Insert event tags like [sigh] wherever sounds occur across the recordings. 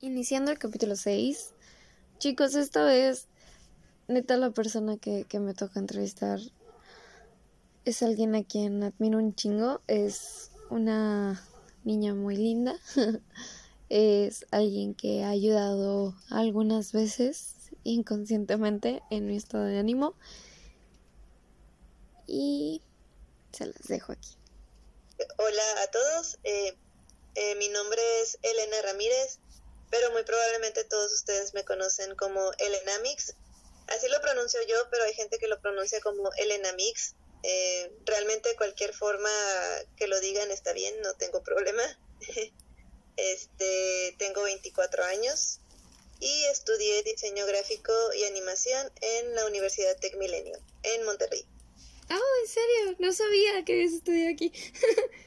Iniciando el capítulo 6. Chicos, esta vez, neta, la persona que, que me toca entrevistar es alguien a quien admiro un chingo. Es una niña muy linda. [laughs] es alguien que ha ayudado algunas veces inconscientemente en mi estado de ánimo. Y se las dejo aquí. Hola a todos, eh, eh, mi nombre es Elena Ramírez, pero muy probablemente todos ustedes me conocen como Elena Mix. Así lo pronuncio yo, pero hay gente que lo pronuncia como Elena Mix. Eh, realmente cualquier forma que lo digan está bien, no tengo problema. [laughs] este, tengo 24 años y estudié diseño gráfico y animación en la Universidad Tech Milenio, en Monterrey. Oh, en serio, no sabía que habías estudiado aquí. [laughs]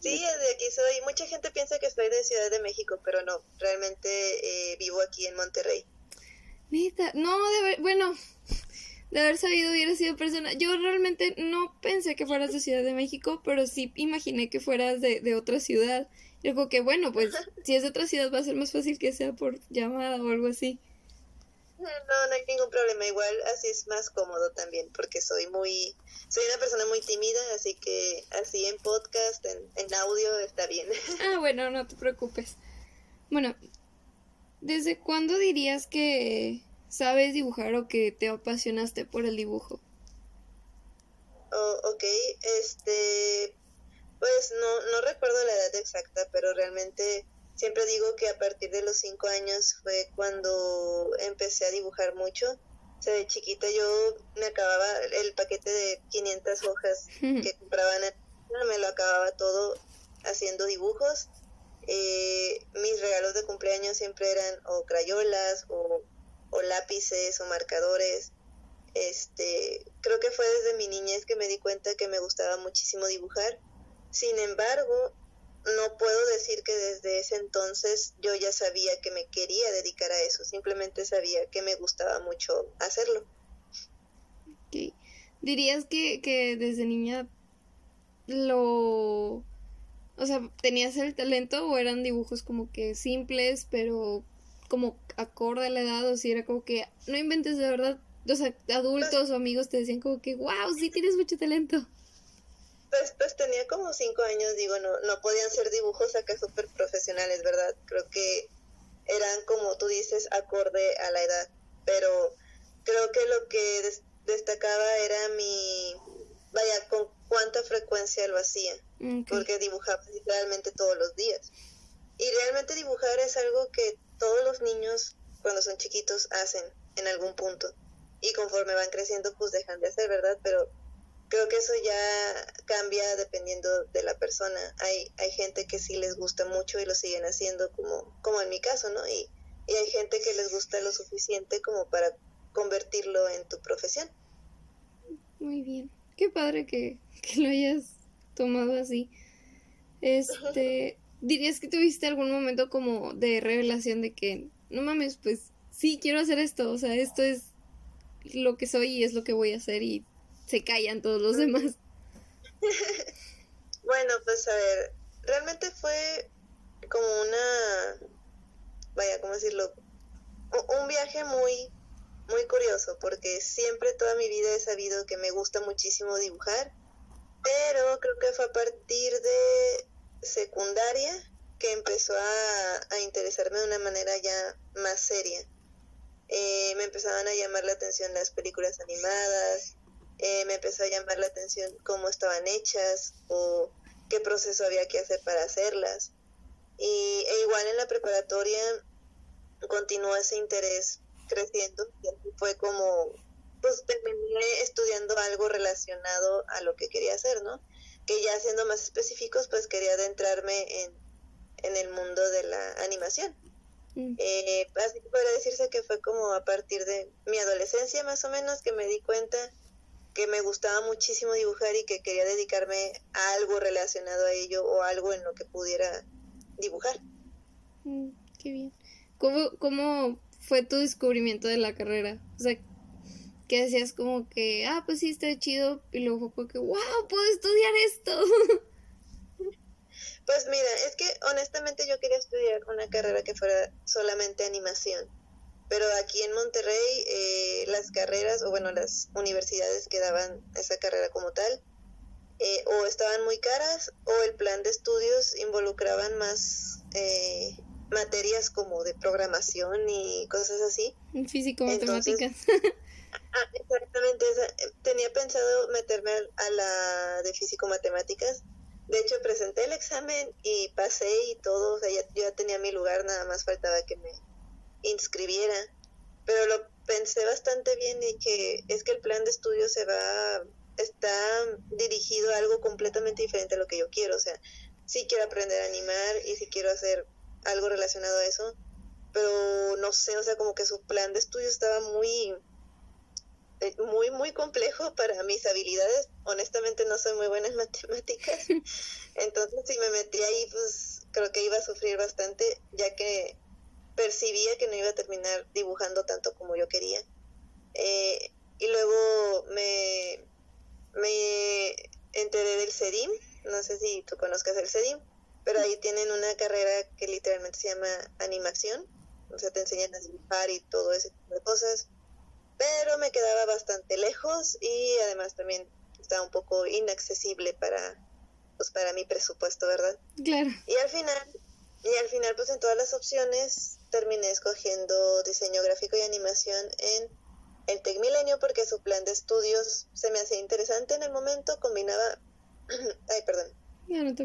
Sí, de aquí soy. Mucha gente piensa que soy de Ciudad de México, pero no, realmente eh, vivo aquí en Monterrey. Neta, no, de ver, bueno, [laughs] de haber sabido hubiera sido persona. Yo realmente no pensé que fueras de Ciudad de México, pero sí imaginé que fueras de, de otra ciudad. Y digo que bueno, pues [laughs] si es de otra ciudad va a ser más fácil que sea por llamada o algo así. No, no hay ningún problema. Igual así es más cómodo también, porque soy muy, soy una persona muy tímida, así que así en podcast, en, en audio está bien. [laughs] Ah, bueno, no te preocupes. Bueno, ¿desde cuándo dirías que sabes dibujar o que te apasionaste por el dibujo? Oh, ok, este, pues no, no recuerdo la edad exacta, pero realmente siempre digo que a partir de los cinco años fue cuando empecé a dibujar mucho. O sea, de chiquita yo me acababa el paquete de 500 hojas [laughs] que compraban, me lo acababa todo haciendo dibujos. Eh, mis regalos de cumpleaños siempre eran o crayolas o, o lápices o marcadores. Este, creo que fue desde mi niñez que me di cuenta que me gustaba muchísimo dibujar. Sin embargo, no puedo decir que desde ese entonces yo ya sabía que me quería dedicar a eso, simplemente sabía que me gustaba mucho hacerlo. ¿Dirías que, que desde niña lo... O sea, ¿tenías el talento o eran dibujos como que simples, pero como acorde a la edad? O si era como que no inventes de verdad, sea, adultos o amigos te decían como que, wow, sí tienes mucho talento. Pues, pues tenía como cinco años, digo, no, no podían ser dibujos acá súper profesionales, ¿verdad? Creo que eran, como tú dices, acorde a la edad, pero creo que lo que des- destacaba era mi, vaya, con cuánta frecuencia lo hacía, porque dibujaba literalmente todos los días. Y realmente dibujar es algo que todos los niños, cuando son chiquitos, hacen en algún punto. Y conforme van creciendo, pues dejan de hacer, ¿verdad? Pero creo que eso ya cambia dependiendo de la persona. Hay, hay gente que sí les gusta mucho y lo siguen haciendo, como, como en mi caso, ¿no? Y, y hay gente que les gusta lo suficiente como para convertirlo en tu profesión. Muy bien. Qué padre que, que lo hayas tomado así. Este, ¿dirías que tuviste algún momento como de revelación de que, no mames, pues sí, quiero hacer esto, o sea, esto es lo que soy y es lo que voy a hacer se callan todos los demás? [laughs] Bueno, pues a ver, realmente fue como una, vaya, ¿cómo decirlo? Un viaje muy, muy curioso, porque siempre toda mi vida he sabido que me gusta muchísimo dibujar, pero creo que fue a partir de secundaria que empezó a, a interesarme de una manera ya más seria. Eh, me empezaban a llamar la atención las películas animadas, eh, me empezó a llamar la atención cómo estaban hechas o qué proceso había que hacer para hacerlas. Y e igual en la preparatoria continuó ese interés creciendo y así fue como pues terminé estudiando algo relacionado a lo que quería hacer, ¿no? Que ya siendo más específicos, pues quería adentrarme en, en el mundo de la animación. Mm, Eh, así que podría decirse que fue como a partir de mi adolescencia más o menos que me di cuenta que me gustaba muchísimo dibujar y que quería dedicarme a algo relacionado a ello o algo en lo que pudiera dibujar. mm, qué bien. ¿Cómo, ¿Cómo fue tu descubrimiento de la carrera? O sea, que decías como que, ah, pues sí, está chido, y luego fue que, wow, puedo estudiar esto. [laughs] Pues mira, es que honestamente yo quería estudiar una carrera que fuera solamente animación, pero aquí en Monterrey eh, las carreras, o bueno, las universidades que daban esa carrera como tal, eh, o estaban muy caras o el plan de estudios involucraban más eh, materias como de programación y cosas así. Físico, matemáticas. ah, exactamente, tenía pensado meterme a la de físico matemáticas. De hecho, presenté el examen y pasé y todo, o sea, ya, yo ya tenía mi lugar, nada más faltaba que me inscribiera. Pero lo pensé bastante bien y que es que el plan de estudios se va está dirigido a algo completamente diferente a lo que yo quiero. O sea, sí quiero aprender a animar y sí quiero hacer algo relacionado a eso, pero no sé, o sea, como que su plan de estudio estaba muy, eh, muy, muy complejo para mis habilidades. Honestamente no soy muy buena en [laughs] matemáticas. [laughs] Entonces, si me metí ahí, pues creo que iba a sufrir bastante, ya que percibía que no iba a terminar dibujando tanto como yo quería. Eh, y luego me, me enteré del CEDIM, no sé si tú conozcas el CEDIM, pero ahí tienen una carrera que literalmente se llama animación, o sea, te enseñan a dibujar y todo ese tipo de cosas, pero me quedaba bastante lejos y además también estaba un poco inaccesible para, pues para mi presupuesto, ¿verdad? Claro. Y al final, y al final pues en todas las opciones terminé escogiendo diseño gráfico y animación en el Tec Milenio porque su plan de estudios se me hacía interesante en el momento, combinaba, [clears throat] ay, perdón,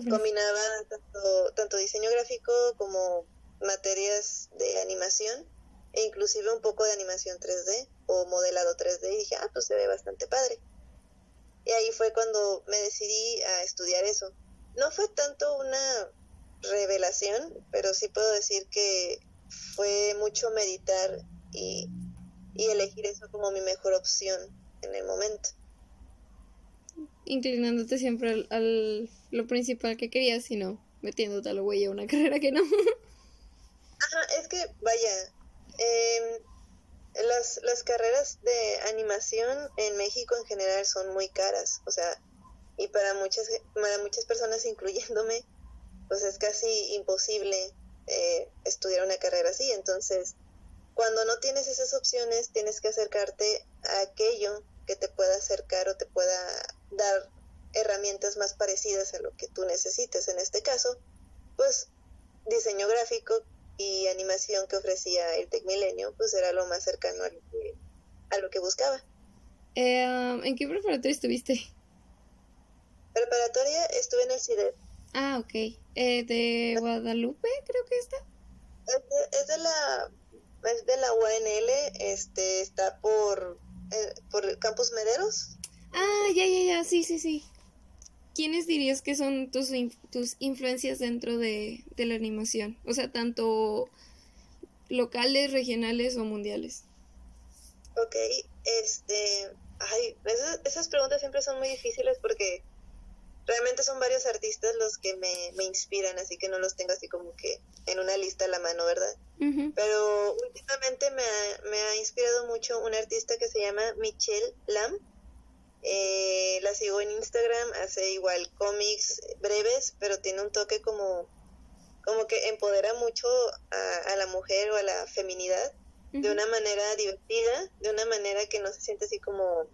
combinaba tanto, tanto diseño gráfico como materias de animación e inclusive un poco de animación 3D o modelado 3D y dije, ah, pues se ve bastante padre. Y ahí fue cuando me decidí a estudiar eso. No fue tanto una revelación, pero sí puedo decir que fue mucho meditar y y elegir eso como mi mejor opción en el momento. Inclinándote siempre al, lo principal que querías, sino metiéndote a la huella una [laughs] carrera que no. Ajá, es que, vaya, eh, las, las carreras de animación en México en general son muy caras, o sea, y para muchas, para muchas personas, incluyéndome, pues es casi imposible eh, estudiar una carrera así, entonces cuando no tienes esas opciones, tienes que acercarte a aquello que te pueda acercar o te pueda dar herramientas más parecidas a lo que tú necesites. En este caso, pues diseño gráfico y animación que ofrecía el Tecmilenio, pues era lo más cercano a lo que, a lo que buscaba. Eh, um, ¿En qué preparatoria estuviste? Preparatoria estuve en el CIDEP. Ah, ok. Eh, ¿De Guadalupe creo que está? es de la es de la UNL, este, está por, eh, por Campus Mederos. Ah, ya, ya, ya, sí, sí, sí. ¿Quiénes dirías que son tus, tus influencias dentro de, la animación? O sea, tanto locales, regionales o mundiales. Ok, este, ay, esas, esas preguntas siempre son muy difíciles porque realmente son varios artistas los que me, me, inspiran, así que no los tengo así como que en una lista a la mano, ¿verdad? Pero últimamente me ha, me ha inspirado mucho una artista que se llama Michelle Lam. Eh, la sigo en Instagram, hace igual cómics breves, pero tiene un toque como, como que empodera mucho a, a la mujer o a la feminidad de una manera divertida, de una manera que no se siente así como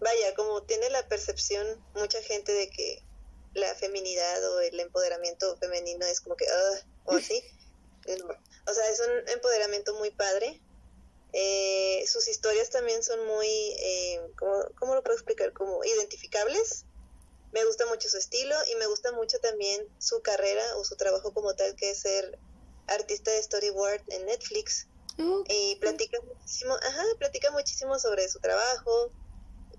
vaya, como tiene la percepción mucha gente de que la feminidad o el empoderamiento femenino es como que, uh, o así. [laughs] O sea, es un empoderamiento muy padre. Eh, sus historias también son muy, eh, ¿cómo, lo puedo explicar? Como identificables. Me gusta mucho su estilo y me gusta mucho también su carrera o su trabajo como tal, que es ser artista de storyboard en Netflix. Y platica muchísimo, ajá, platica muchísimo sobre su trabajo,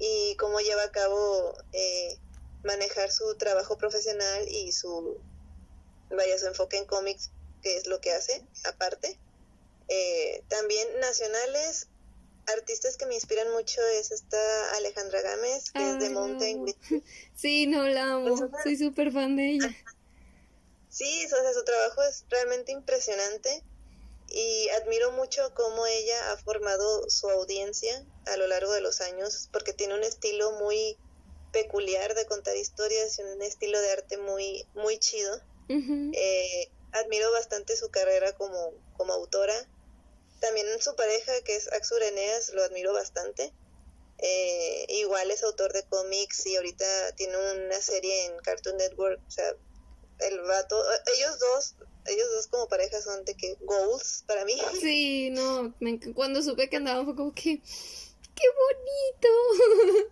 y cómo lleva a cabo eh, manejar su trabajo profesional y su, vaya, su enfoque en cómics, que es lo que hace aparte. Eh, también nacionales, artistas que me inspiran mucho es esta Alejandra Gámez, que es de Mountain [laughs] Sí, no la amo, pues, soy súper fan de ella. Sí, o sea, su trabajo es realmente impresionante y admiro mucho cómo ella ha formado su audiencia a lo largo de los años porque tiene un estilo muy peculiar de contar historias y un estilo de arte muy muy chido Eh, admiro bastante su carrera como, como autora. También su pareja, que es Axur Eneas, lo admiro bastante. Eh, igual es autor de cómics y ahorita tiene una serie en Cartoon Network. O sea, el vato, ellos dos, ellos dos como pareja son de que goals para mí. Sí, [laughs] no, cuando supe que andaban fue como que, qué bonito.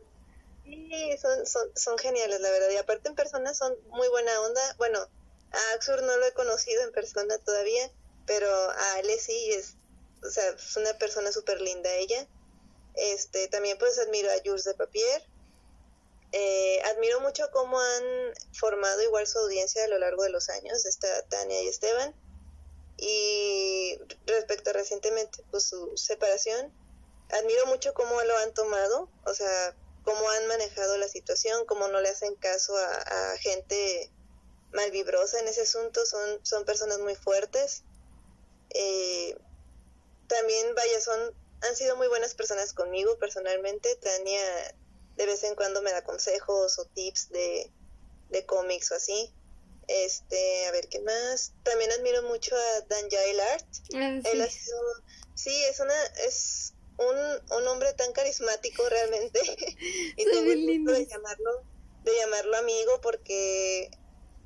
Sí, son, son, son geniales, la verdad. Y aparte en persona son muy buena onda. Bueno, a Axur no lo he conocido en persona todavía, pero a Ale sí es, o sea, es una persona súper linda ella. Este, también pues admiro a Jules de Papier. Eh, admiro mucho cómo han formado igual su audiencia a lo largo de los años, está Tania y Esteban. Y respecto a recientemente pues su separación, admiro mucho cómo lo han tomado, o sea, cómo han manejado la situación, cómo no le hacen caso a, a gente malvibrosa en ese asunto, son, son personas muy fuertes. Eh, también, vaya, son, han sido muy buenas personas conmigo personalmente. Tania de vez en cuando me da consejos o tips de, de cómics o así. Este, a ver qué más. También admiro mucho a Dan Jailart. Ah, Él ha sido, sí, es una, es un, un hombre tan carismático realmente. [laughs] y tengo el de llamarlo, de llamarlo amigo porque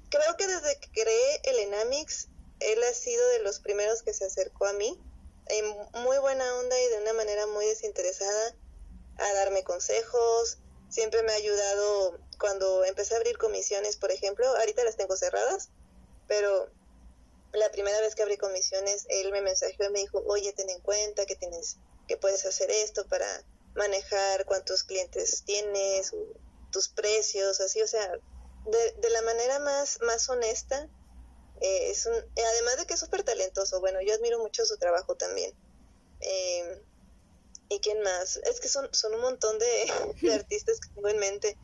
creo que desde que creé el Enamix, él ha sido de los primeros que se acercó a mí, en muy buena onda y de una manera muy desinteresada, a darme consejos. Siempre me ha ayudado cuando empecé a abrir comisiones, por ejemplo. Ahorita las tengo cerradas, pero la primera vez que abrí comisiones, él me mensajeó y me dijo, oye, ten en cuenta que tienes, que puedes hacer esto para manejar cuántos clientes tienes, tus precios, así, o sea, de, de la manera más, más honesta. Eh, es un, además de que es súper talentoso, bueno, yo admiro mucho su trabajo también. Em, ¿Y quién más? Es que son, son un montón [laughs] de, artistas que tengo en mente.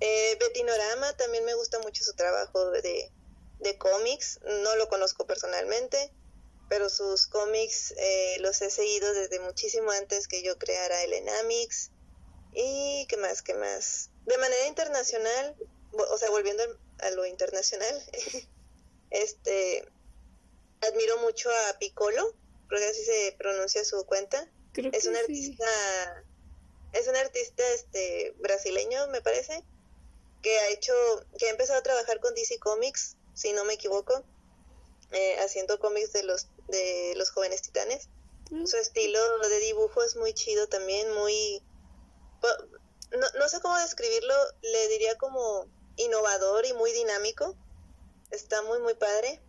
Eh, Betty Norama también me gusta mucho su trabajo de, de cómics. No lo conozco personalmente, pero sus cómics eh, los he seguido desde muchísimo antes que yo creara el Enamix. ¿Y qué más? ¿Qué más? De manera internacional, o sea, volviendo a lo internacional, [laughs] este, admiro mucho a Piccolo, creo que así se pronuncia su cuenta. Es un artista, es un artista este brasileño, me parece, que ha hecho, que ha empezado a trabajar con DC Comics, si no me equivoco, eh, haciendo cómics de los de los jóvenes titanes. Mm. Su estilo de dibujo es muy chido también, muy no, no sé cómo describirlo, le diría como innovador y muy dinámico. Está muy, muy padre.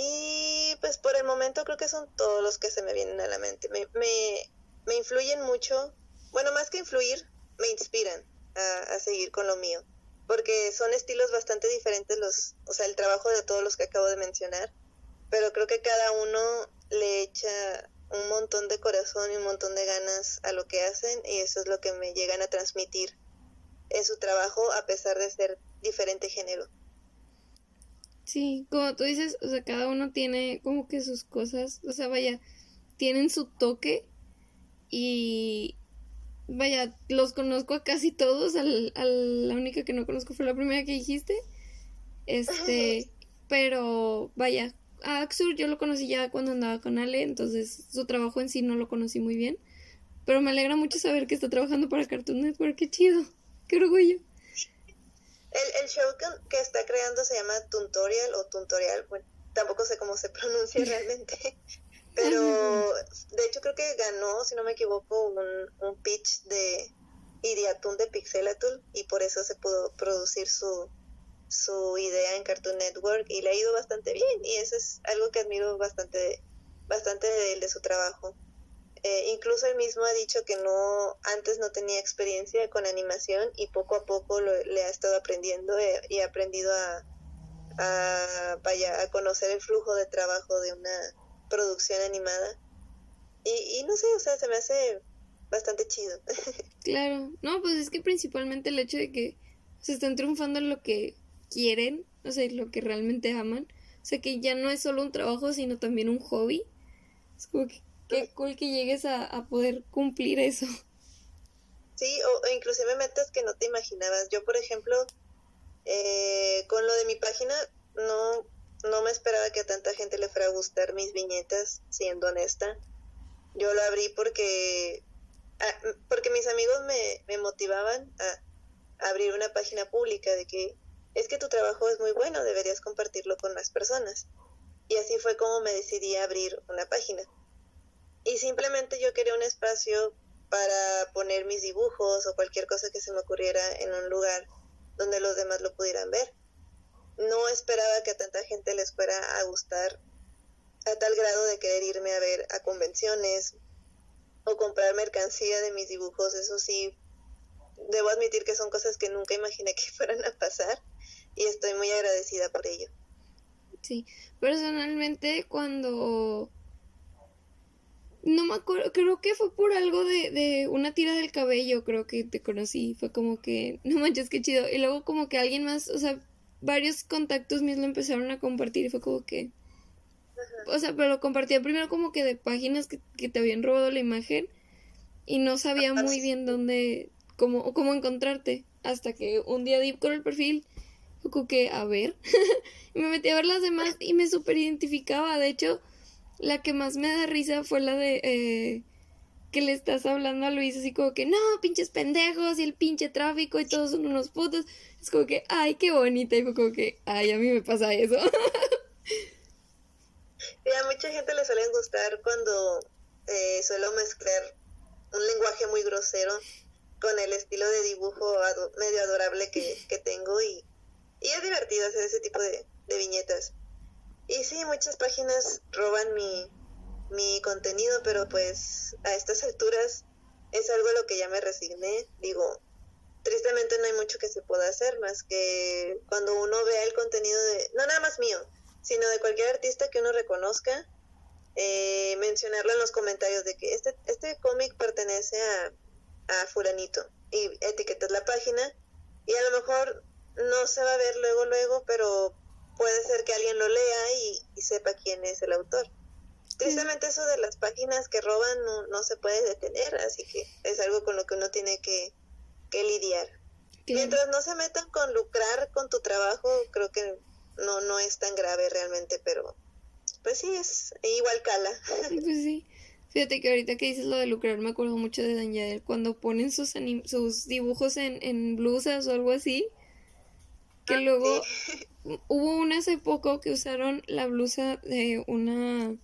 Y pues por el momento creo que son todos los que se me vienen a la mente. Me, me, me influyen mucho, bueno, más que influir, me inspiran a, a, seguir con lo mío. Porque son estilos bastante diferentes los, o sea, el trabajo de todos los que acabo de mencionar. Pero creo que cada uno le echa un montón de corazón y un montón de ganas a lo que hacen y eso es lo que me llegan a transmitir en su trabajo a pesar de ser diferente género. Sí, como tú dices, o sea, cada uno tiene como que sus cosas, o sea, vaya, tienen su toque y vaya, los conozco a casi todos, al, la única que no conozco fue la primera que dijiste, este, [laughs] pero vaya, a Axur yo lo conocí ya cuando andaba con Ale, entonces su trabajo en sí no lo conocí muy bien, pero me alegra mucho saber que está trabajando para Cartoon Network, qué chido. Qué orgullo. El, el show que, está creando se llama Tutorial o Tutorial, bueno, tampoco sé cómo se pronuncia [laughs] realmente, pero de hecho creo que ganó, si no me equivoco, un, un pitch de Idiatun de Pixelatul y por eso se pudo producir su, su idea en Cartoon Network y le ha ido bastante bien y eso es algo que admiro bastante, bastante de él, de su trabajo. Eh, incluso él mismo ha dicho que no antes no tenía experiencia con animación y poco a poco le ha estado aprendiendo eh, y ha aprendido a, a, a conocer el flujo de trabajo de una producción animada. Y, y no sé, o sea, se me hace bastante chido. [laughs] claro, no, pues es que principalmente el hecho de que se están triunfando en lo que quieren, o sea, lo que realmente aman, o sea, que ya no es solo un trabajo, sino también un hobby. Es como que qué cool que llegues a, poder cumplir eso. Sí, o, inclusive metas que no te imaginabas. Yo, por ejemplo, eh, con lo de mi página, no, no me esperaba que a tanta gente le fuera a gustar mis viñetas, siendo honesta. Yo lo abrí porque, ah, porque mis amigos me, me motivaban a abrir una página pública de que es que tu trabajo es muy bueno, deberías compartirlo con las personas. Y así fue como me decidí a abrir una página. Y simplemente yo quería un espacio para poner mis dibujos o cualquier cosa que se me ocurriera en un lugar donde los demás lo pudieran ver. No esperaba que a tanta gente les fuera a gustar a tal grado de querer irme a ver a convenciones o comprar mercancía de mis dibujos. Eso sí, debo admitir que son cosas que nunca imaginé que [laughs] fueran a pasar y estoy muy agradecida por ello. Sí, personalmente cuando... No me acuerdo, creo que fue por algo de, de una tira del cabello, creo que te conocí, fue como que, [laughs] no manches, qué chido. Y luego como que alguien más, o sea, varios contactos míos lo empezaron a compartir y fue como que... O sea, pero lo compartía primero como que de páginas que, que te habían robado la imagen y no sabía muy bien dónde, cómo, cómo encontrarte. Hasta que un día di con el perfil que, a ver, [laughs] y me metí a ver las demás y me super identificaba. De hecho, la que más me da risa fue la de eh, que le estás hablando a Luis así como que, no, pinches pendejos y el pinche tráfico y todos son unos putos. Es como que, ay, qué bonita. Y fue como que, ay, a mí me pasa eso. [laughs] Y a mucha gente le suelen gustar cuando eh, suelo mezclar un lenguaje muy grosero con el estilo de dibujo medio adorable que, que tengo y y es divertido hacer ese tipo de, viñetas. Y sí, muchas páginas roban mi, mi contenido, pero pues a estas alturas es algo a lo que ya me resigné. Digo, tristemente no hay mucho que se pueda hacer más que cuando uno vea el contenido de, no nada más mío, sino de cualquier artista que uno reconozca, eh, mencionarlo en los comentarios de que este, este cómic pertenece a, a fulanito y etiquetas la página y a lo mejor no se va a ver luego, luego, pero puede ser que alguien lo lea y, sepa quién es el autor. Tristemente eso de las páginas que roban no, no, se puede detener, así que es algo con lo que uno tiene que, lidiar. Mientras no se metan con lucrar con tu trabajo, creo que no, no es tan grave realmente, pero pues sí, es igual cala. Pues sí. Fíjate que ahorita que dices lo de lucrar, me acuerdo mucho de Dan cuando ponen sus, sus dibujos en, en blusas o algo así que ah, luego hubo una hace poco que usaron la blusa de una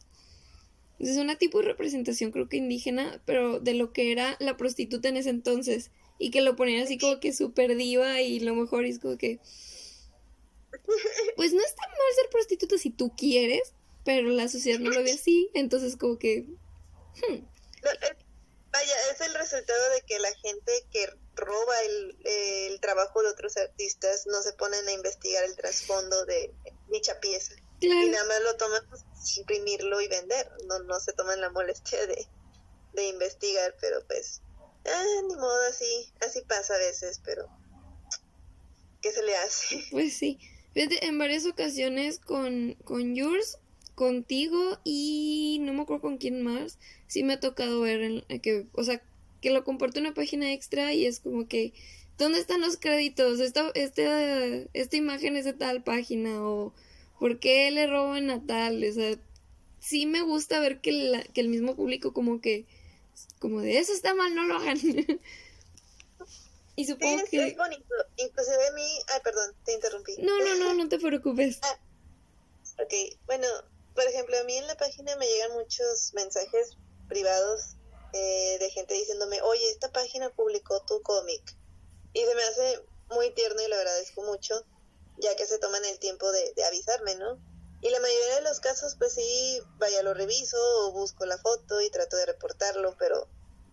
es una tipo de representación creo que indígena, pero de lo que era la prostituta en ese entonces y que lo ponían así como que súper diva y lo mejor es como que pues no está mal ser prostituta si tú quieres, pero la sociedad no lo ve [laughs] así, entonces como que hmm. Vaya, es el resultado de que la gente que roba el, el, trabajo de otros artistas, no se ponen a investigar el trasfondo de dicha pieza. Y nada más lo toman pues, imprimirlo y vender, no, no se toman la molestia de, de investigar, pero pues, ah, ni modo, así, así pasa a veces, pero ¿qué se le hace? Pues sí, en varias ocasiones con, con Yours, contigo y no me acuerdo con quién más, sí me ha tocado ver en, que, o sea, que lo comparto una página extra y es como que, ¿dónde están los créditos? Esta, esta, esta imagen es de tal página o ¿por qué le roban a tal? O sea, sí me gusta ver que, que el mismo público como que, como de eso está mal, no lo hagan. [laughs] y supongo que... Es bonito, inclusive a mí, ay, perdón, te interrumpí. No, no, no, no te preocupes. ah, ok, bueno, por ejemplo, a mí en la página me llegan muchos mensajes privados eh, de gente diciéndome, oye, esta página publicó tu cómic. Y se me hace muy tierno y le agradezco mucho, ya que se toman el tiempo de, avisarme, ¿no? Y la mayoría de los casos, pues sí, vaya, lo reviso o busco la foto y trato de reportarlo, pero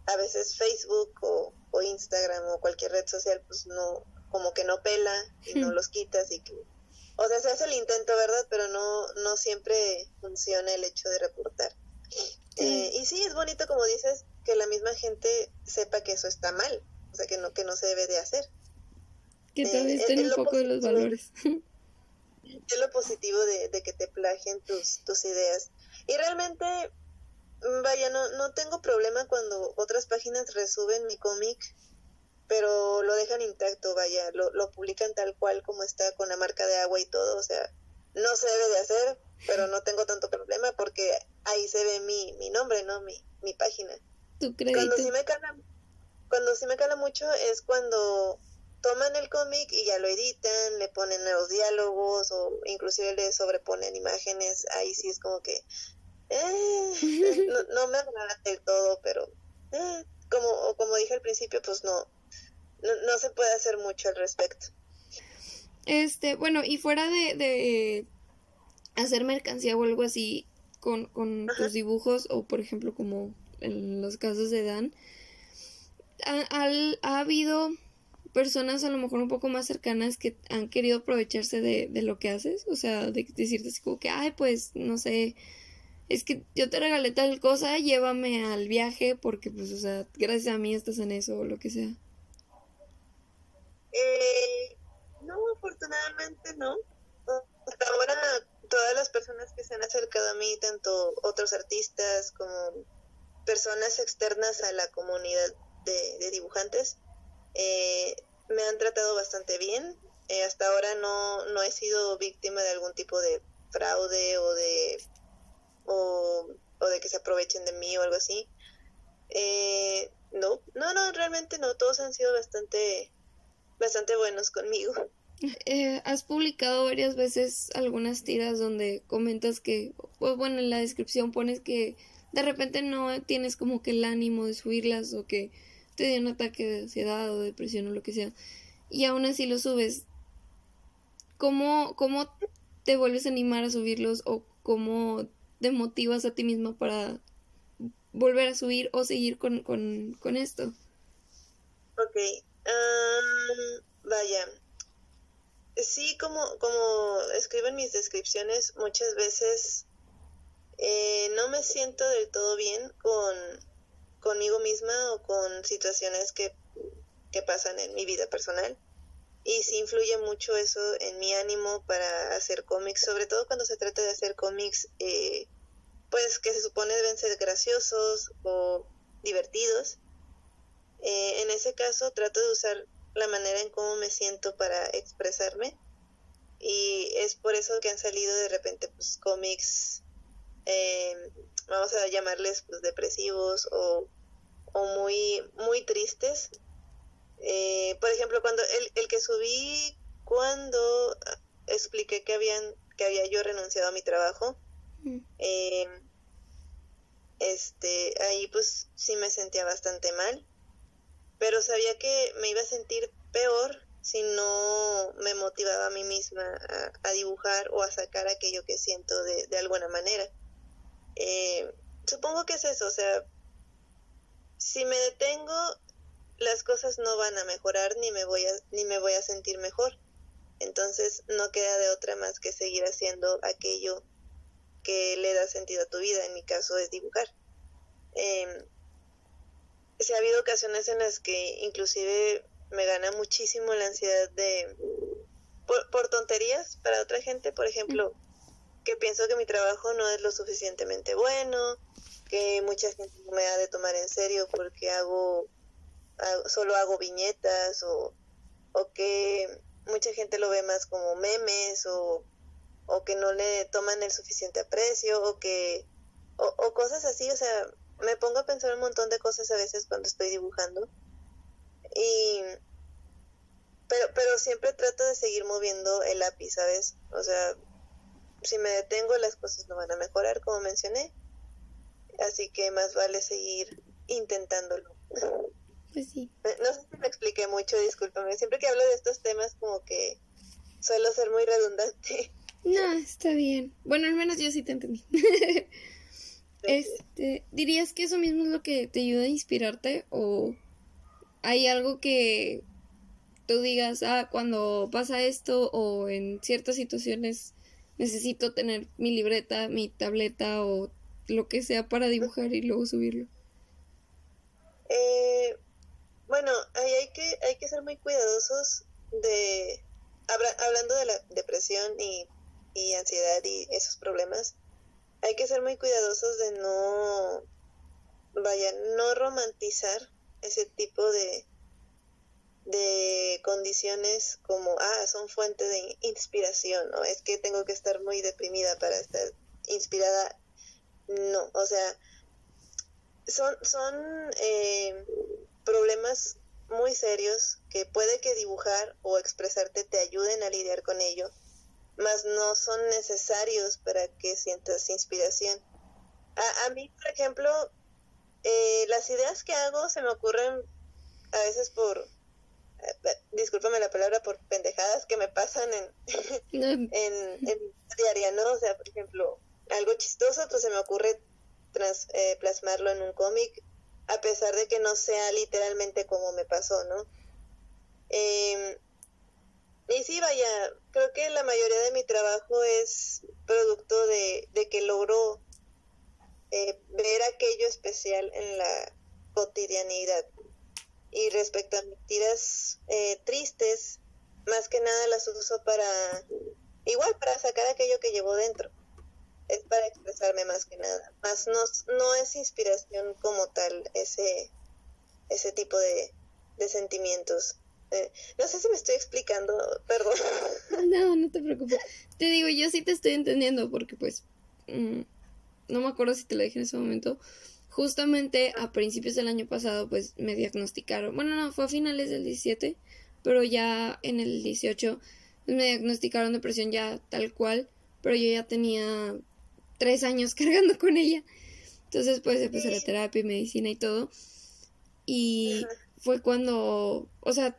a veces Facebook o, Instagram o cualquier red social, pues no, como que no pela y no hmm. los quitas y que, o sea, se hace el intento, ¿verdad? Pero no, no siempre funciona el hecho de reportar. Eh, y sí, es bonito, como dices, que la misma gente sepa que eso está mal, o sea, que no, que no se debe de hacer. Que tal vez eh, un poco de los valores. [laughs] Es lo positivo de, que te plagien tus, tus ideas. Y realmente, vaya, no, no tengo problema cuando otras páginas resuben mi cómic, pero lo dejan intacto, vaya, lo, lo publican tal cual como está, con la marca de agua y todo, o sea, no se debe de hacer, pero no tengo tanto problema porque ahí se ve mi, mi nombre, ¿no? Mi, mi página. Tu Cuando sí me cala, cuando sí me cala mucho es cuando toman el cómic y ya lo editan, le ponen nuevos diálogos o inclusive le sobreponen imágenes, ahí sí es como que eh, [laughs] no, me agrada del todo, pero eh, como, como dije al principio, pues no, no, se puede hacer mucho al respecto. Este, bueno, y fuera de, de hacer mercancía o algo así con, con tus dibujos, o por ejemplo como en los casos de Dan, ¿ha, ha habido personas a lo mejor un poco más cercanas que han querido aprovecharse de, de lo que haces? O sea, de decirte así como que, ay, pues, no sé, es que yo te regalé tal cosa, llévame al viaje porque, pues, o sea, gracias a mí estás en eso o lo que sea. Eh, no, afortunadamente no. Hasta ahora todas las personas que se han acercado a mí, tanto otros artistas como personas externas a la comunidad de, dibujantes, eh, me han tratado bastante bien. Eh, hasta ahora no, no he sido víctima de algún tipo de fraude o de o, de que se aprovechen de mí o algo así. Eh, no, no, no, realmente no. Todos han sido bastante, bastante buenos conmigo. Eh, has publicado varias veces algunas tiras donde comentas que, pues bueno, en la descripción pones que de repente no tienes como que el ánimo de subirlas o que te dio un ataque de ansiedad o depresión o lo que sea y aún así lo subes. ¿Cómo, cómo te vuelves a animar a subirlos o cómo te motivas a ti misma para volver a subir o seguir con, con, con esto? Ok, vaya, sí, como, como escribo en mis descripciones, muchas veces eh, no me siento del todo bien con conmigo misma o con situaciones que, que pasan en mi vida personal. Y sí influye mucho eso en mi ánimo para hacer cómics, sobre todo cuando se trata de hacer cómics, eh, pues que se supone deben ser graciosos o divertidos. Eh, en ese caso trato de usar la manera en cómo me siento para expresarme. Y es por eso que han salido de repente pues cómics eh, vamos a llamarles pues depresivos o, muy muy tristes. Eh, por ejemplo cuando el, el que subí cuando expliqué que habían que había yo renunciado a mi trabajo mm. eh, este ahí pues sí me sentía bastante mal pero sabía que me iba a sentir peor si no me motivaba a mí misma a, dibujar o a sacar aquello que siento de, alguna manera. Eh, supongo que es eso, o sea, si me detengo, las cosas no van a mejorar ni me voy a, ni me voy a sentir mejor. Entonces no queda de otra más que seguir haciendo aquello que le da sentido a tu vida, en mi caso es dibujar. Eh, sí ha habido ocasiones en las que inclusive me gana muchísimo la ansiedad de por, tonterías para otra gente, por ejemplo, que pienso que mi trabajo no es lo suficientemente bueno, que mucha gente me ha de tomar en serio porque hago, solo hago viñetas o, o que mucha gente lo ve más como memes o, o que no le toman el suficiente aprecio o que o cosas así, o sea, me pongo a pensar un montón de cosas a veces cuando estoy dibujando. Y pero pero siempre trato de seguir moviendo el lápiz, ¿sabes? O sea, si me detengo las cosas no van a mejorar, como mencioné. Así que más vale seguir intentándolo. Pues sí. [laughs] No sé si me expliqué mucho, discúlpame. Siempre que hablo de estos temas como que suelo ser muy redundante. No, está bien. Bueno, al menos yo sí te entendí. [laughs] Este, ¿dirías que eso mismo es lo que te ayuda a inspirarte o hay algo que tú digas, ah, cuando pasa esto o en ciertas situaciones necesito tener mi libreta, mi tableta o lo que sea para dibujar y luego subirlo? Eh, bueno, ahí hay que, hay que ser muy cuidadosos de, hablando de la depresión y, y ansiedad y esos problemas, hay que ser muy cuidadosos de no, vaya, no romantizar ese tipo de, de condiciones como, ah, son fuente de inspiración, ¿no? Es que tengo que estar muy deprimida para estar inspirada. No, o sea, son, son eh, problemas muy serios que puede que dibujar o expresarte te ayuden a lidiar con ello, mas no son necesarios para que sientas inspiración. A, a mí, por ejemplo, eh, las ideas que hago se me ocurren a veces por, eh, discúlpame la palabra, por pendejadas que me pasan en, [laughs] en, en, diaria, ¿no? O sea, por ejemplo, algo chistoso, pues se me ocurre trans, eh, plasmarlo en un cómic, a pesar de que no sea literalmente como me pasó, ¿no? Eh, y sí, vaya, creo que la mayoría de mi trabajo es producto de, de que logro eh, ver aquello especial en la cotidianidad. Y respecto a mentiras eh, tristes, más que nada las uso para, igual, para sacar aquello que llevo dentro. Es para expresarme más que nada. Más no, no es inspiración como tal ese, ese tipo de, de sentimientos. Eh, no sé si me estoy explicando, perdón. [laughs] No, no te preocupes. Te digo, yo sí te estoy entendiendo porque pues... Mm, no me acuerdo si te lo dije en ese momento, justamente a principios del año pasado pues me diagnosticaron, bueno no, fue a finales del 17, pero ya en el 18 pues, me diagnosticaron depresión ya tal cual, pero yo ya tenía tres años [laughs] cargando con ella. Entonces pues empecé la terapia y medicina y todo. Y fue cuando, o sea,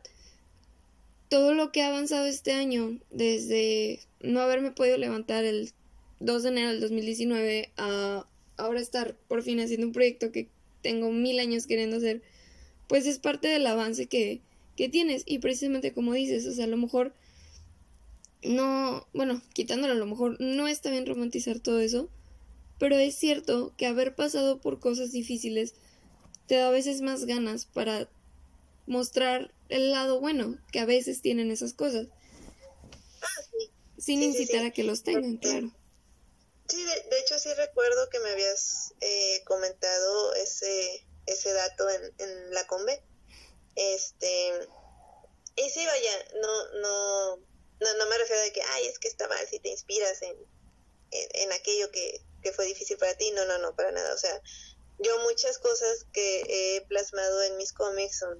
todo lo que ha avanzado este año, desde no haberme podido levantar el 2 de enero del 2019 a ahora estar por fin haciendo un proyecto que tengo mil años queriendo hacer, pues es parte del avance que, que tienes. Y precisamente como dices, o sea, a lo mejor no, bueno, quitándolo a lo mejor no está bien romantizar todo eso, pero es cierto que haber pasado por cosas difíciles te da a veces más ganas para mostrar el lado bueno que a veces tienen esas cosas. Ah, Sin incitar a que los tengan, claro. Sí, de, hecho sí recuerdo que me habías eh, comentado ese, ese dato en, en la combe. Este, y sí, vaya, no, no, no, no me refiero a que, ay, es que está mal si te inspiras en, en, aquello que, que fue difícil para ti. No, no, no, para nada. O sea, yo muchas cosas que he plasmado en mis cómics son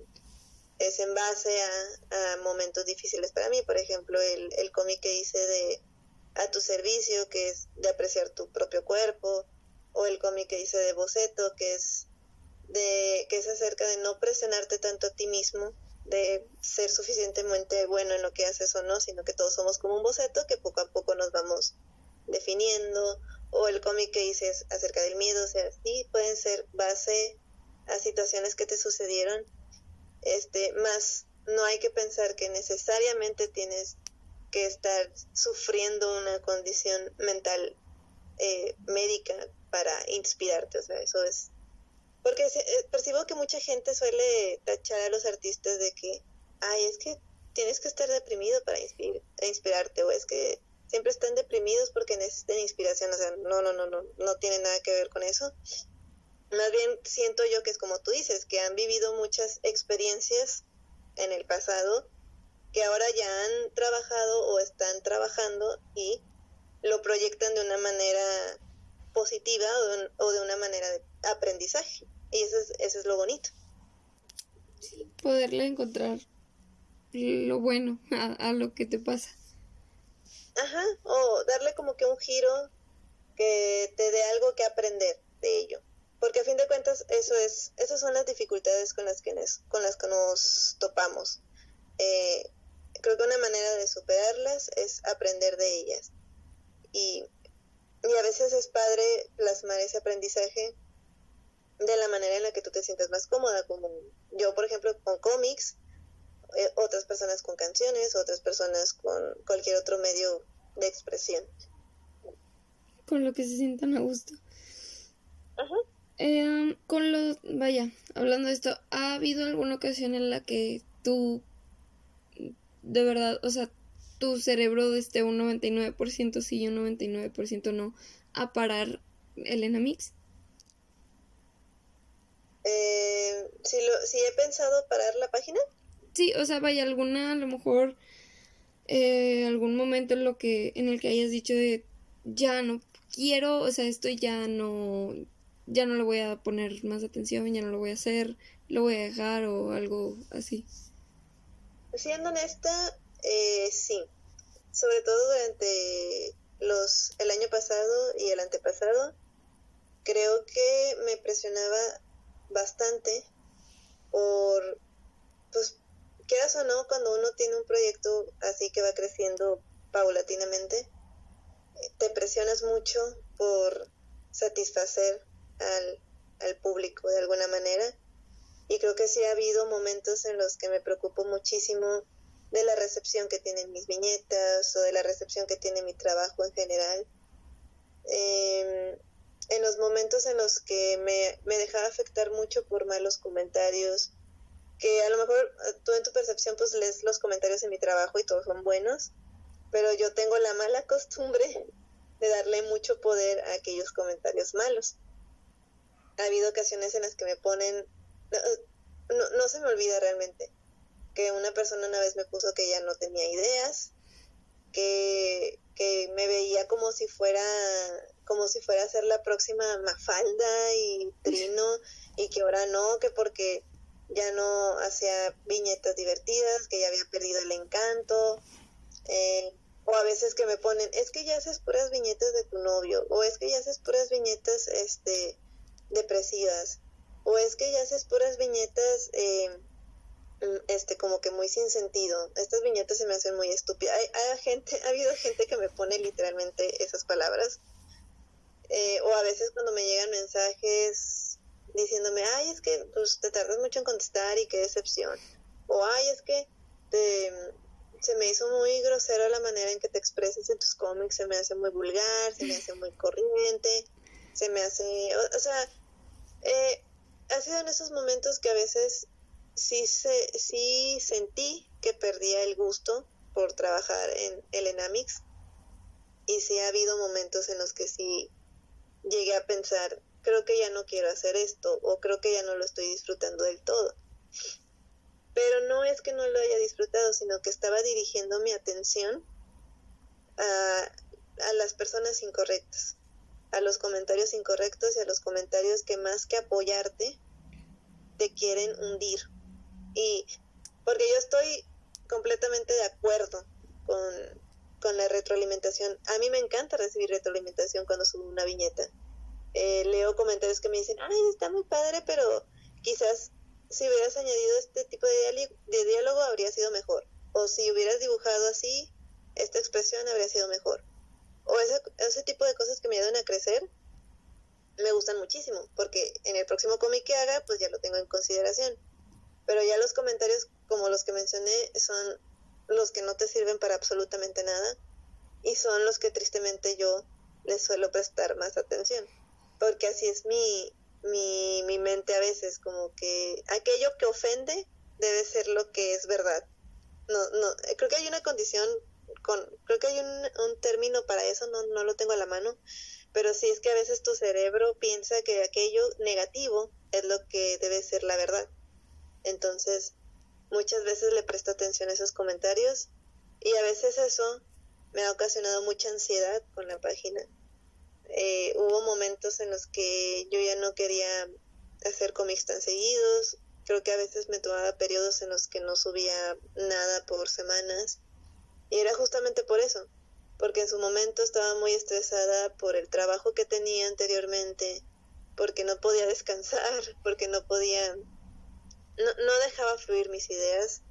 es en base a, a momentos difíciles para mí. Por ejemplo, el, el cómic que hice de a tu servicio, que es de apreciar tu propio cuerpo, o el cómic que hice de boceto, que es de que es acerca de no presionarte tanto a ti mismo, de ser suficientemente bueno en lo que haces o no, sino que todos somos como un boceto que poco a poco nos vamos definiendo, o el cómic que hice acerca del miedo, o sea, sí pueden ser base a situaciones que te sucedieron, este, más no hay que pensar que necesariamente tienes que estar sufriendo una condición mental eh, médica para inspirarte, o sea, eso es... Porque eh, percibo que mucha gente suele tachar a los artistas de que, ay, es que tienes que estar deprimido para inspirarte, o es que siempre están deprimidos porque necesitan inspiración, o sea, no, no, no, no, no tiene nada que ver con eso. Más bien siento yo que es como tú dices, que han vivido muchas experiencias en el pasado que ahora ya han trabajado o están trabajando y lo proyectan de una manera positiva o de, una manera de aprendizaje. Y eso es, eso es lo bonito. poderle encontrar lo bueno a, a lo que te pasa. Ajá, o darle como que un giro que te dé algo que aprender de ello. Porque a fin de cuentas eso es, esas son las dificultades con las que, con las que nos topamos. Eh, creo que una manera de superarlas es aprender de ellas. Y, y a veces es padre plasmar ese aprendizaje de la manera en la que tú te sientes más cómoda, como yo, por ejemplo, con cómics, eh, otras personas con canciones, otras personas con cualquier otro medio de expresión. Con lo que se sientan a gusto. Ajá. Eh, con lo, vaya, hablando de esto, ¿ha habido alguna ocasión en la que tú de verdad, o sea, tu cerebro esté un 99% sí y un 99% no a parar el Enamix? Eh, si, lo, si he pensado parar la página. sí, o sea, vaya, alguna, a lo mejor, eh, algún momento en, lo que, en el que hayas dicho de, ya no quiero, o sea, esto ya no, ya no le voy a poner más atención, ya no lo voy a hacer, lo voy a dejar o algo así. Siendo honesta, eh, sí. Sobre todo durante los el año pasado y el antepasado, creo que me presionaba bastante por, pues, quieras o no, cuando uno tiene un proyecto así que va creciendo paulatinamente, te presionas mucho por satisfacer al, al público de alguna manera. Y creo que sí ha habido momentos en los que me preocupo muchísimo de la recepción que tienen mis viñetas o de la recepción que tiene mi trabajo en general. Em, en los momentos en los que me, me dejaba afectar mucho por malos comentarios, que a lo mejor eh, tú en tu percepción pues lees los comentarios en mi trabajo y todos son buenos, pero yo tengo la mala [laughs] costumbre de darle mucho poder a aquellos comentarios malos. Ha habido ocasiones en las que me ponen, no, no, se me olvida realmente, que una persona una vez me puso que ya no tenía ideas, que, que me veía como si fuera como si fuera a ser la próxima Mafalda y Trino [laughs] y que ahora no, que porque ya no hacía viñetas divertidas, que ya había perdido el encanto, eh, o a veces que me ponen, es que ya haces puras viñetas de tu novio, o es que ya haces puras viñetas este, depresivas, o es que ya haces puras viñetas eh, mm, este como que muy sin sentido. Estas viñetas se me hacen muy estúpidas. Hay, gente, ha habido gente que me pone literalmente esas palabras. Eh, o a veces cuando me llegan mensajes diciéndome, ay, es que pues, te tardas mucho en contestar y qué decepción. O ay, es que te, se me hizo muy grosero la manera en que te expresas en tus cómics, se me hace muy vulgar, se me hace muy corriente, se me hace, o, sea, eh, ha sido en esos momentos que a veces sí, se, sí sentí que perdía el gusto por trabajar en el Enamix. Y sí ha habido momentos en los que sí llegué a pensar, creo que ya no quiero hacer esto o creo que ya no lo estoy disfrutando del todo. Pero no es que no lo haya disfrutado, sino que estaba dirigiendo mi atención a, las personas incorrectas, a los comentarios incorrectos y a los comentarios que más que apoyarte, te quieren hundir. Y porque yo estoy completamente de acuerdo con, con la retroalimentación. A mí me encanta recibir retroalimentación cuando subo una viñeta. Eh, leo comentarios que me dicen, ay, está muy padre, pero quizás si hubieras añadido este tipo de, de diálogo habría sido mejor. O si hubieras dibujado así, esta expresión habría sido mejor. O ese, ese tipo de cosas que me ayudan a crecer me gustan muchísimo, porque en el próximo cómic que haga, pues ya lo tengo en consideración. Pero ya los comentarios, como los que mencioné, son los que no te sirven para absolutamente nada y son los que tristemente yo les suelo prestar más atención, porque así es mi, mi, mi mente a veces, como que aquello que ofende debe ser lo que es verdad. No, no, creo que hay una condición, con, creo que hay un, término para eso, no, no lo tengo a la mano, pero sí es que a veces tu cerebro piensa que aquello negativo es lo que debe ser la verdad. Entonces, muchas veces le presto atención a esos comentarios y a veces eso me ha ocasionado mucha ansiedad con la página eh, hubo momentos en los que yo ya no quería hacer cómics tan seguidos. Creo que a veces me tomaba periodos en los que no subía nada por semanas. Y era justamente por eso, porque en su momento estaba muy estresada por el trabajo que tenía anteriormente, porque no podía descansar, [laughs] porque no podía, no, no dejaba fluir mis ideas.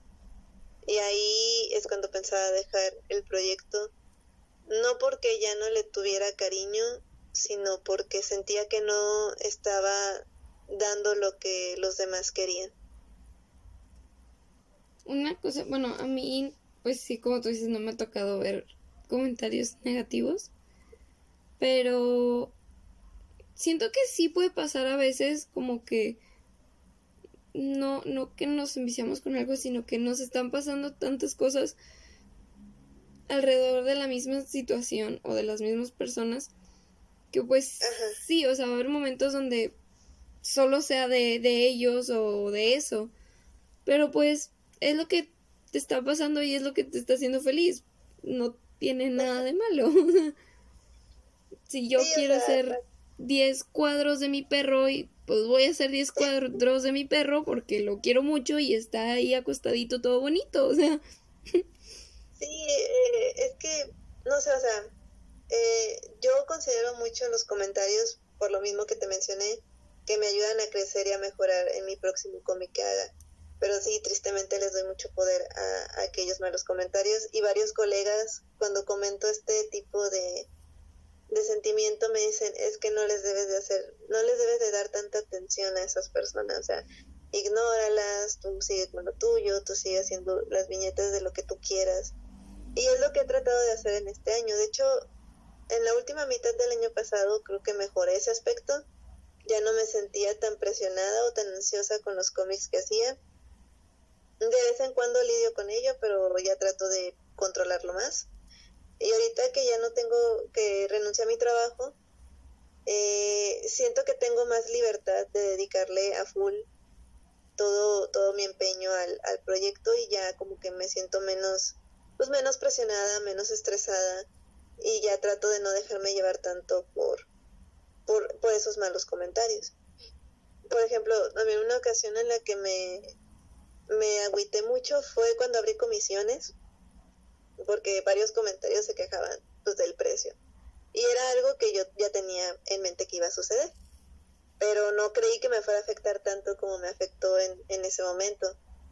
Y ahí es cuando pensaba dejar el proyecto, no porque ya no le tuviera cariño, sino porque sentía que no estaba dando lo que los demás querían. Una cosa, bueno, a mí, pues sí, como tú dices, no me ha tocado ver comentarios negativos, pero siento que sí puede pasar a veces como que no, no que nos enviciamos con algo, sino que nos están pasando tantas cosas alrededor de la misma situación o de las mismas personas que pues sí, o sea, va a haber momentos donde solo sea de, de ellos o de eso. Pero pues es lo que te está pasando y es lo que te está haciendo feliz. No tiene nada de malo. [laughs] si yo quiero hacer 10 cuadros de mi perro y pues voy a hacer 10 [laughs] cuadros de mi perro porque lo quiero mucho y está ahí acostadito todo bonito, o sea. Sí, eh, es que, no sé, o sea, eh, yo considero mucho los comentarios, por lo mismo que te mencioné, que me ayudan a crecer y a mejorar en mi próximo cómic que haga. Pero sí, tristemente les doy mucho poder a, aquellos malos comentarios y varios colegas cuando comento este tipo de, de sentimiento me dicen es que no les debes de hacer, no les debes de dar tanta atención a esas personas, o sea, ignóralas, tú sigue con lo tuyo, tú sigue haciendo las viñetas de lo que tú quieras. Y es lo que he tratado de hacer en este año. De hecho, en la última mitad del año pasado creo que mejoré ese aspecto. Ya no me sentía tan presionada o tan ansiosa con los cómics que hacía. De vez en cuando lidio con ello, pero ya trato de controlarlo más. Y ahorita que ya no tengo que renunciar a mi trabajo, eh, siento que tengo más libertad de dedicarle a full todo, todo mi empeño al, al proyecto y ya como que me siento menos, pues menos presionada, menos estresada y ya trato de no dejarme llevar tanto por, por, por esos malos comentarios. Por ejemplo, también una ocasión en la que me, me agüité mucho fue cuando abrí comisiones porque varios comentarios se quejaban pues del precio. Y era algo que yo ya tenía en mente que iba a suceder, pero no creí que me fuera a afectar tanto como me afectó en, en ese momento.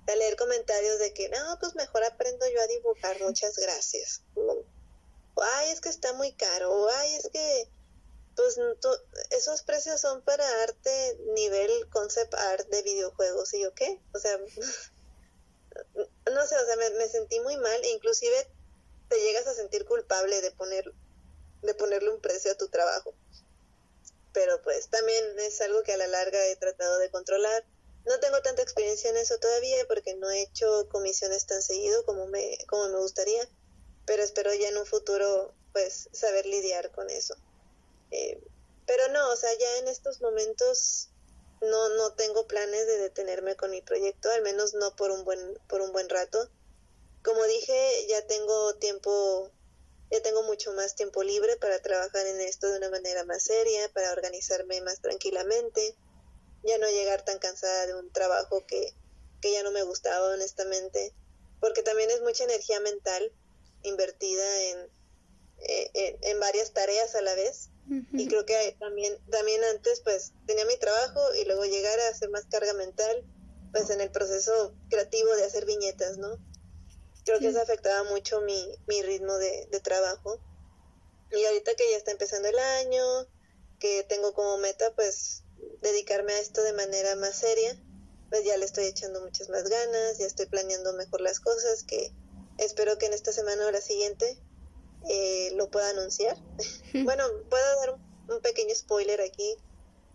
A leer comentarios de que, no, pues mejor aprendo yo a dibujar, muchas gracias. ay, es que está muy caro, o ay, es que, pues esos precios son para arte nivel concept art de videojuegos, ¿y yo qué? O sea, [laughs] no sé, o sea, me, sentí muy mal, e inclusive te llegas a sentir culpable de poner de ponerle un precio a tu trabajo. Pero pues también es algo que a la larga he tratado de controlar. No tengo tanta experiencia en eso todavía porque no he hecho comisiones tan seguido como me como me gustaría, pero espero ya en un futuro pues saber lidiar con eso. Eh, pero no, o sea, ya en estos momentos no no tengo planes de detenerme con mi proyecto, al menos no por un buen por un buen rato como dije, ya tengo tiempo, ya tengo mucho más tiempo libre para trabajar en esto de una manera más seria, para organizarme más tranquilamente, ya no llegar tan cansada de un trabajo que, que ya no me gustaba honestamente, porque también es mucha energía mental invertida en, eh, en, varias tareas a la vez. Y creo que también, también antes pues tenía mi trabajo y luego llegar a hacer más carga mental pues en el proceso creativo de hacer viñetas, ¿no? creo que eso afectaba mucho mi, mi ritmo de, de trabajo. Y ahorita que ya está empezando el año, que tengo como meta pues dedicarme a esto de manera más seria, pues ya le estoy echando muchas más ganas, ya estoy planeando mejor las cosas, que espero que en esta semana o la siguiente eh, lo pueda anunciar. bueno, puedo dar un, pequeño spoiler aquí.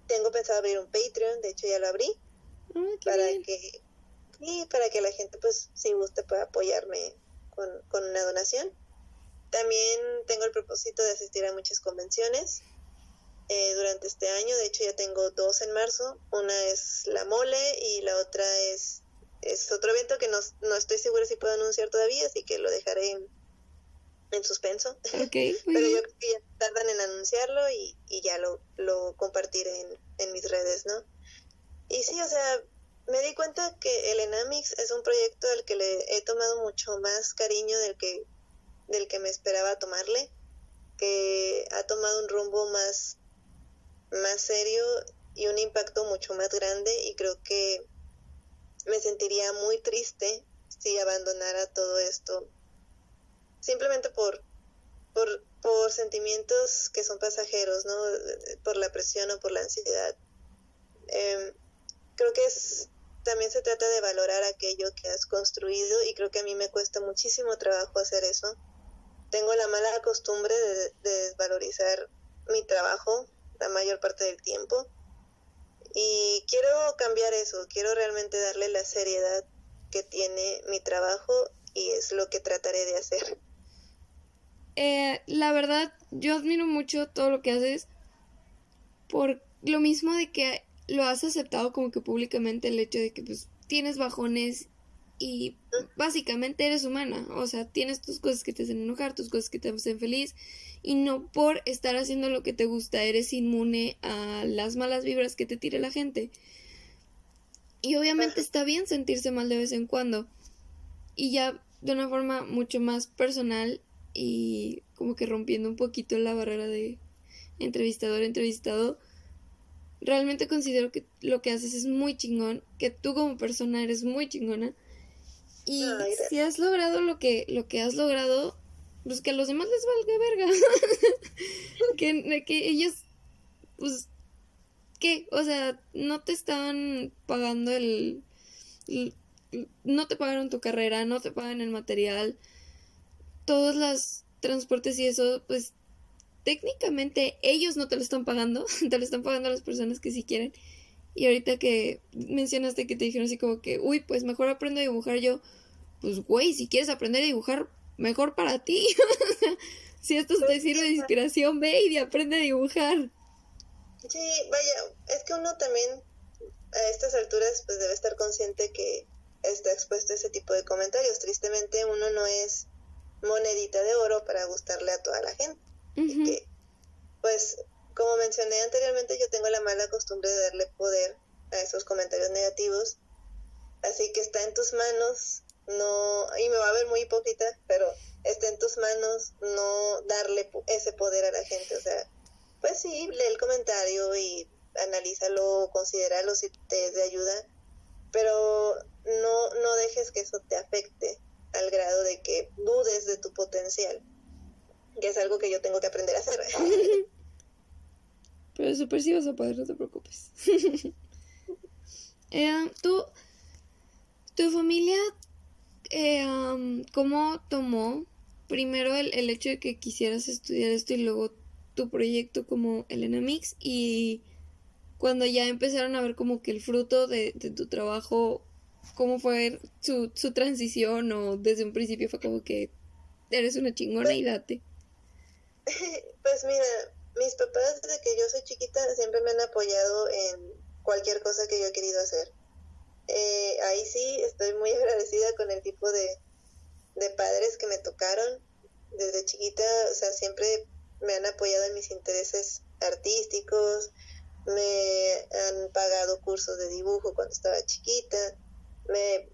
Tengo pensado abrir un Patreon, de hecho ya lo abrí, ah, para que y para que la gente pues si guste pueda apoyarme con, con una donación. También tengo el propósito de asistir a muchas convenciones eh, durante este año. De hecho, ya tengo dos en marzo. Una es la mole y la otra es, es otro evento que no, no estoy segura si puedo anunciar todavía, así que lo dejaré en, en suspenso. Okay, [laughs] Pero yo creo que ya tardan en anunciarlo y, y ya lo, lo compartiré en, en mis redes, ¿no? Y sí, o sea, me di cuenta que el Enamix es un proyecto al que le he tomado mucho más cariño del que, del que me esperaba tomarle, que ha tomado un rumbo más, más serio y un impacto mucho más grande y creo que me sentiría muy triste si abandonara todo esto simplemente por, por, por sentimientos que son pasajeros, ¿no? Por la presión o por la ansiedad. Em, creo que es también se trata de valorar aquello que has construido y creo que a mí me cuesta muchísimo trabajo hacer eso. Tengo la mala costumbre de, desvalorizar mi trabajo la mayor parte del tiempo y quiero cambiar eso, quiero realmente darle la seriedad que tiene mi trabajo y es lo que trataré de hacer. Eh, la verdad, yo admiro mucho todo lo que haces por lo mismo de que lo has aceptado como que públicamente el hecho de que pues tienes bajones y básicamente eres humana, o sea, tienes tus cosas que te hacen enojar, tus cosas que te hacen feliz y no por estar haciendo lo que te gusta eres inmune a las malas vibras que te tire la gente. Y obviamente está bien sentirse mal de vez en cuando. Y ya de una forma mucho más personal y como que rompiendo un poquito la barrera de entrevistador entrevistado, realmente considero que lo que haces es muy chingón, que tú como persona eres muy chingona. Y si has logrado lo que, lo que has logrado, pues que a los demás les valga verga. [laughs] que, que ellos, pues, ¿qué? O sea, no te están pagando el, no te pagaron tu carrera, no te pagan el material, todos los transportes y eso, pues técnicamente ellos no te lo están pagando, [laughs] te lo están pagando las personas que sí quieren. Y ahorita que mencionaste que te dijeron así como que, uy, pues mejor aprendo a dibujar yo, pues güey, si quieres aprender a dibujar, mejor para ti. [laughs] si esto te sirve de inspiración, ve y aprende a dibujar. Sí, vaya, es que uno también a estas alturas pues debe estar consciente que está expuesto a ese tipo de comentarios. Tristemente uno no es monedita de oro para gustarle a toda la gente que, pues, como mencioné anteriormente, yo tengo la mala costumbre de darle poder a esos comentarios negativos. Así que está en tus manos, no, y me va a ver muy hipócrita, pero está en tus manos no darle ese poder a la gente. O sea, pues sí, lee el comentario y analízalo, considéralo si te es de ayuda, pero no, no dejes que eso te afecte al grado de que dudes de tu potencial que es algo que yo tengo que aprender a hacer. [laughs] Pero super sí vas a poder, no te preocupes. [laughs] eh, ¿tú, ¿Tu familia eh, cómo tomó primero el, el, hecho de que quisieras estudiar esto y luego tu proyecto como Elena Mix y cuando ya empezaron a ver como que el fruto de tu trabajo, cómo fue su, su transición o desde un principio fue como que eres una chingona y date? [laughs] Pues mira, mis papás desde que yo soy chiquita siempre me han apoyado en cualquier cosa que yo he querido hacer. Eh, ahí sí estoy muy agradecida con el tipo de, de padres que me tocaron. Desde chiquita, o sea, siempre me han apoyado en mis intereses artísticos, me han pagado cursos de dibujo cuando estaba chiquita, me,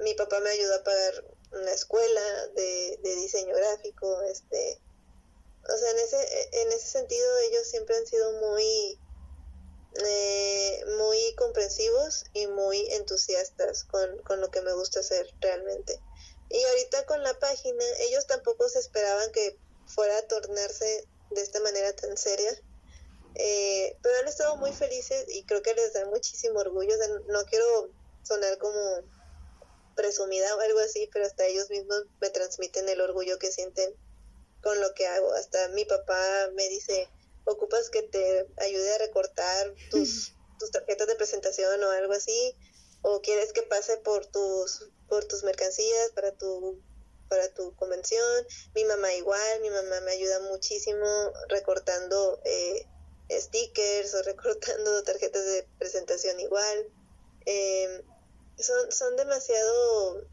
mi papá me ayudó a pagar una escuela de, de diseño gráfico, este, o sea, en ese, en ese sentido ellos siempre han sido muy, eh, muy comprensivos y muy entusiastas con, con lo que me gusta hacer realmente. Y ahorita con la página, ellos tampoco se esperaban que fuera a tornarse de esta manera tan seria. Eh, pero han estado muy felices y creo que les da muchísimo orgullo. no quiero sonar como presumida o algo así, pero hasta ellos mismos me transmiten el orgullo que sienten con lo que hago. Hasta mi papá me dice, ocupas que te ayude a recortar tus, [laughs] tus tarjetas de presentación o algo así, o quieres que pase por tus, por tus mercancías para tu para tu convención. Mi mamá igual, mi mamá me ayuda muchísimo recortando eh, stickers o recortando tarjetas de presentación igual. Em, son, son demasiado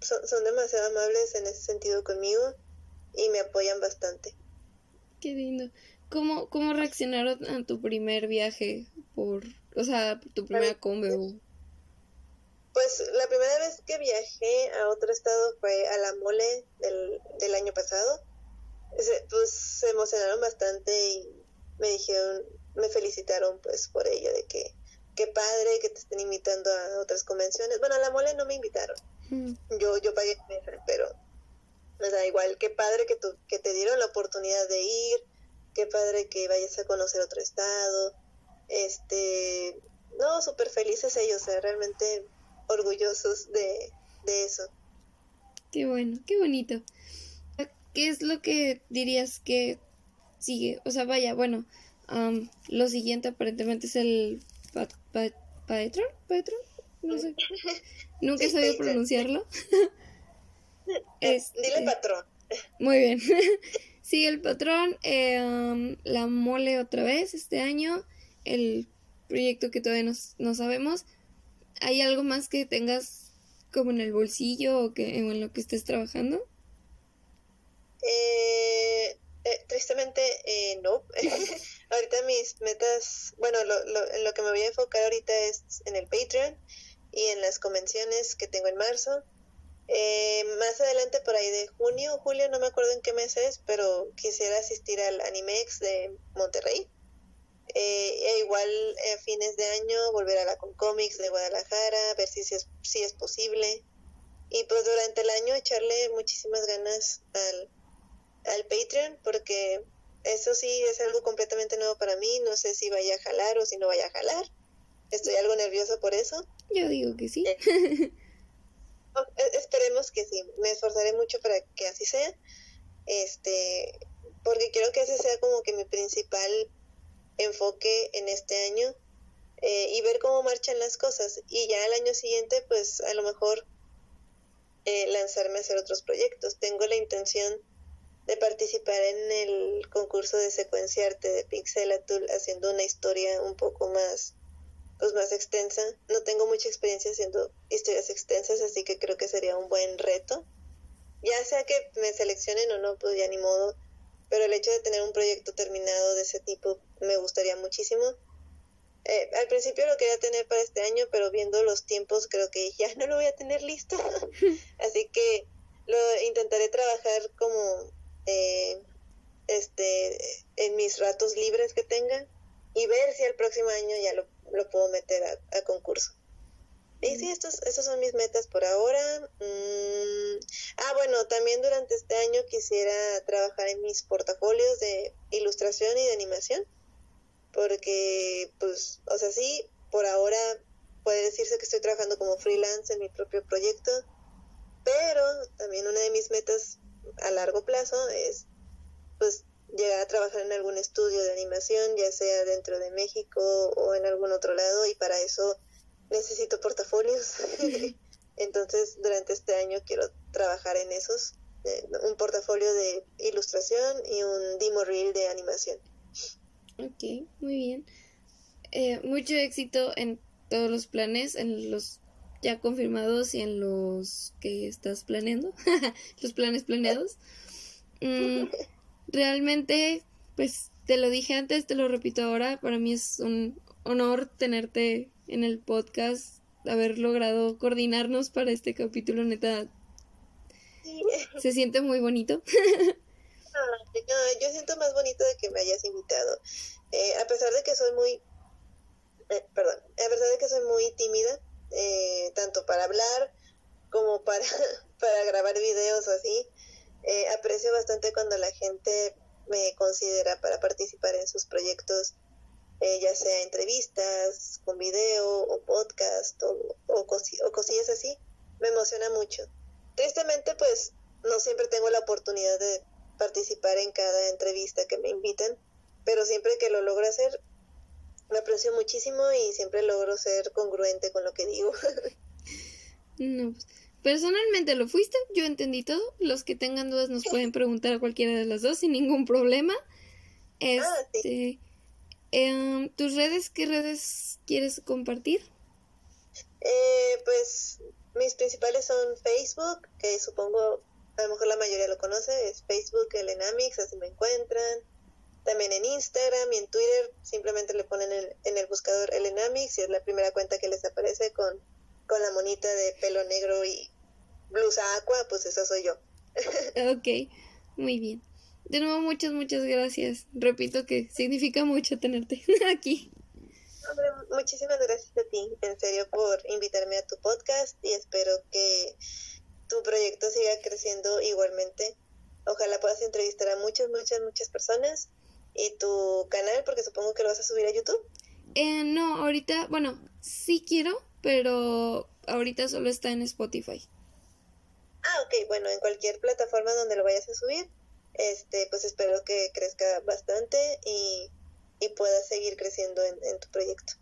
son, son demasiado amables en ese sentido conmigo y me apoyan bastante. Qué lindo. ¿Cómo, cómo reaccionaron a tu primer viaje por, o sea, tu primera combo? Pues la primera vez que viajé a otro estado fue a la mole del, del año pasado. pues se emocionaron bastante y me dijeron, me felicitaron pues por ello, de que qué padre que te estén invitando a otras convenciones. Bueno, a la mole no me invitaron. Mm. Yo, yo pagué, pero me da igual, qué padre que, tu, que te dieron la oportunidad de ir, qué padre que vayas a conocer otro estado. Este, no, súper felices ellos, realmente orgullosos de, de eso. Qué bueno, qué bonito. ¿Qué es lo que dirías que sigue? O sea, vaya, bueno, lo siguiente aparentemente es el Paetron, no sé. [laughs] Nunca he sabido pronunciarlo. [laughs] Este, Dile patrón. Muy bien. [laughs] sí, el patrón, eh, um, la mole otra vez este año, el proyecto que todavía no, no sabemos. ¿Hay algo más que tengas como en el bolsillo o que en lo que estés trabajando? Eh, eh, tristemente, eh, no. Ahorita mis metas, bueno, lo, lo, lo que me voy a enfocar ahorita es en el Patreon y en las convenciones que tengo en marzo. Eh, más adelante, por ahí de junio julio, no me acuerdo en qué mes es, pero quisiera asistir al Animex de Monterrey. Eh, e igual a fines de año volver a la Concomics de Guadalajara, ver si, si, es, si es posible. Y pues durante el año echarle muchísimas ganas al, al Patreon, porque eso sí es algo completamente nuevo para mí. No sé si vaya a jalar o si no vaya a jalar. Estoy algo nerviosa por eso. Yo digo que sí. Eh, [laughs] esperemos que sí. Me esforzaré mucho para que así sea. Este, porque quiero que ese sea como que mi principal enfoque en este año eh, y ver cómo marchan las cosas. Y ya el año siguiente, pues a lo mejor eh, lanzarme a hacer otros proyectos. Tengo la intención de participar en el concurso de secuenciarte de Pixelatul haciendo una historia un poco más pues más extensa. No tengo mucha experiencia haciendo historias extensas, así que creo que sería un buen reto. Ya sea que me seleccionen o no, pues ya ni modo. Pero el hecho de tener un proyecto terminado de ese tipo me gustaría muchísimo. Eh, al principio lo quería tener para este año, pero viendo los tiempos creo que ya [laughs] no lo voy a tener listo. [laughs] así que lo intentaré trabajar como eh, este en mis ratos libres que tenga y ver si el próximo año ya lo lo puedo meter a, concurso. Y sí, estos, estos son mis metas por ahora. Mm, ah, bueno, también durante este año quisiera trabajar en mis portafolios de ilustración y de animación. Porque, pues, o sea, sí, por ahora puede decirse que estoy trabajando como freelance en mi propio proyecto. Pero también una de mis metas a largo plazo es, pues, llegar a trabajar en algún estudio de animación, ya sea dentro de México o en algún otro lado, y para eso necesito portafolios. [laughs] Entonces, durante este año quiero trabajar en esos, eh, un portafolio de ilustración y un demo reel de animación. Ok, muy bien. Eh, mucho éxito en todos los planes, en los ya confirmados y en los que estás planeando, [laughs] los planes planeados. Mm, [laughs] realmente, pues te lo dije antes, te lo repito ahora, para mí es un honor tenerte en el podcast, haber logrado coordinarnos para este capítulo, neta. Se siente muy bonito. [laughs] yo siento más bonito de que me hayas invitado. Eh, a pesar de que soy muy, eh, perdón, a pesar de que soy muy tímida, eh, tanto para hablar como para, [laughs] para grabar videos o así, eh, aprecio bastante cuando la gente me considera para participar en sus proyectos, eh, ya sea entrevistas, con video o podcast o, o, cosillas así. Me emociona mucho. Tristemente, pues no siempre tengo la oportunidad de participar en cada entrevista que me invitan, pero siempre que lo logro hacer, me aprecio muchísimo y siempre logro ser congruente con lo que digo. [laughs] no, pues Personalmente lo fuiste, yo entendí todo. Los que tengan dudas nos pueden preguntar a cualquiera de las dos sin ningún problema. Este, em, ¿Tus redes, qué redes quieres compartir? Eh, pues mis principales son Facebook, que supongo a lo mejor la mayoría lo conoce, es Facebook Elenamix, así me encuentran. También en Instagram y en Twitter simplemente le ponen en el buscador Elenamix y es la primera cuenta que les aparece con con la monita de pelo negro y blusa aqua, pues esa soy yo. [laughs] ok, muy bien. De nuevo, muchas, muchas gracias. Repito que significa mucho tenerte [laughs] aquí. muchísimas gracias a ti, en serio, por invitarme a tu podcast y espero que tu proyecto siga creciendo igualmente. Ojalá puedas entrevistar a muchas, muchas, muchas personas y tu canal, porque supongo que lo vas a subir a YouTube. Eh, no, ahorita, bueno, sí quiero, pero ahorita solo está en Spotify. Ah, ok, bueno, en cualquier plataforma donde lo vayas a subir, este, pues espero que crezca bastante y, y puedas seguir creciendo en, tu proyecto.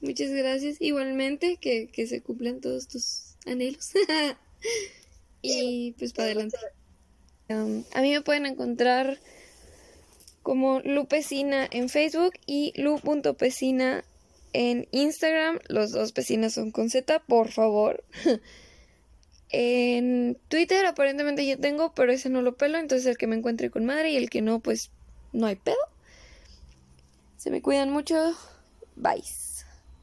muchas gracias. Igualmente, que, que se cumplan todos tus anhelos. [laughs] y pues para adelante. Um, a mí me pueden encontrar como Lupecina en Facebook y lu.pecina en Instagram. Los dos vecinos son con Z, por favor. [laughs] En Twitter aparentemente ya tengo, pero ese no lo pelo, entonces el que me encuentre con madre y el que no, pues no hay pedo. Se me cuidan mucho. Bye.